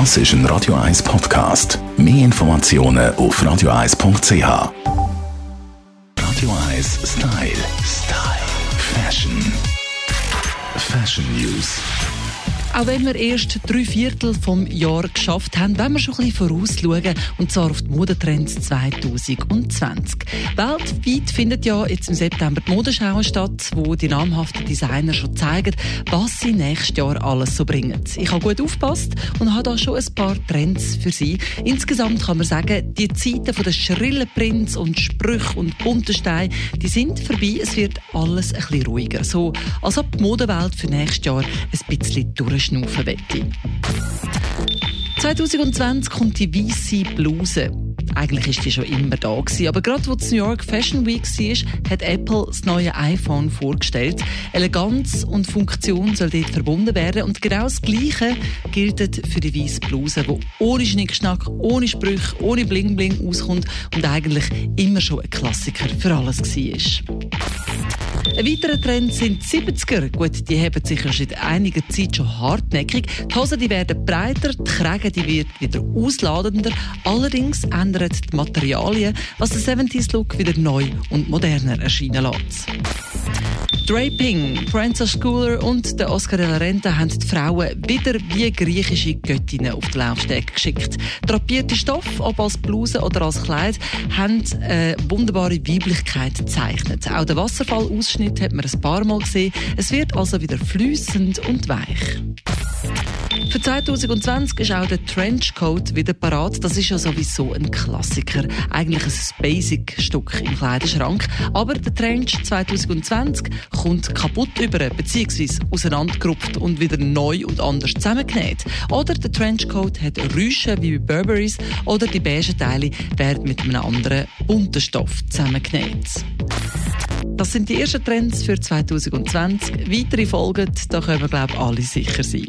Das ist ein Radio 1 Podcast. Mehr Informationen auf radio1.ch. Radio 1 Style. Style. Fashion. Fashion News. Auch wenn wir erst drei Viertel vom Jahr geschafft haben, wollen wir schon ein bisschen vorausschauen, und zwar auf die Modetrends 2020. Weltweit findet ja jetzt im September die Modeschau statt, wo die namhaften Designer schon zeigen, was sie nächstes Jahr alles so bringen. Ich habe gut aufgepasst und habe da schon ein paar Trends für Sie. Insgesamt kann man sagen, die Zeiten von den schrillen Prints und Sprüchen und bunten Steinen, die sind vorbei. Es wird alles ein bisschen ruhiger. So, als ob die Modewelt für nächstes Jahr ein bisschen durch schnaufen wette. 2020 kommt die weiße Bluse. Eigentlich ist die schon immer da gewesen, aber gerade wo die New York Fashion Week war, hat Apple das neue iPhone vorgestellt. Eleganz und Funktion soll dort verbunden werden und genau das Gleiche gilt für die weiße Bluse, die ohne Schnickschnack, ohne Sprüche, ohne Bling Bling auskommt und eigentlich immer schon ein Klassiker für alles war. Ein weiterer Trend sind die 70er. Gut, die haben sich ja seit einiger Zeit schon hartnäckig. Die Hosen die werden breiter, die Kräge die wird wieder ausladender. Allerdings ändern die Materialien, was den 70s-Look wieder neu und moderner erscheinen lässt. Draping, Frances Schooler und der Oscar de la Renta haben die Frauen wieder wie griechische Göttinnen auf den Laufsteg geschickt. Drapierte Stoff, ob als Bluse oder als Kleid, haben eine wunderbare Weiblichkeit gezeichnet. Auch der Wasserfallausschnitt hat man ein paar Mal gesehen. Es wird also wieder flüssend und weich. Für 2020 ist auch der Trenchcoat wieder parat. Das ist ja sowieso ein Klassiker. Eigentlich ein Basic-Stück im Kleiderschrank. Aber der Trench 2020 kommt kaputt über, beziehungsweise auseinandergerupft und wieder neu und anders zusammengenäht. Oder der Trenchcoat hat Rüschen wie bei Burberrys oder die beigen Teile werden mit einem anderen bunten Stoff zusammengenäht. Das sind die ersten Trends für 2020. Weitere folgen, da können wir, glaube ich, alle sicher sein.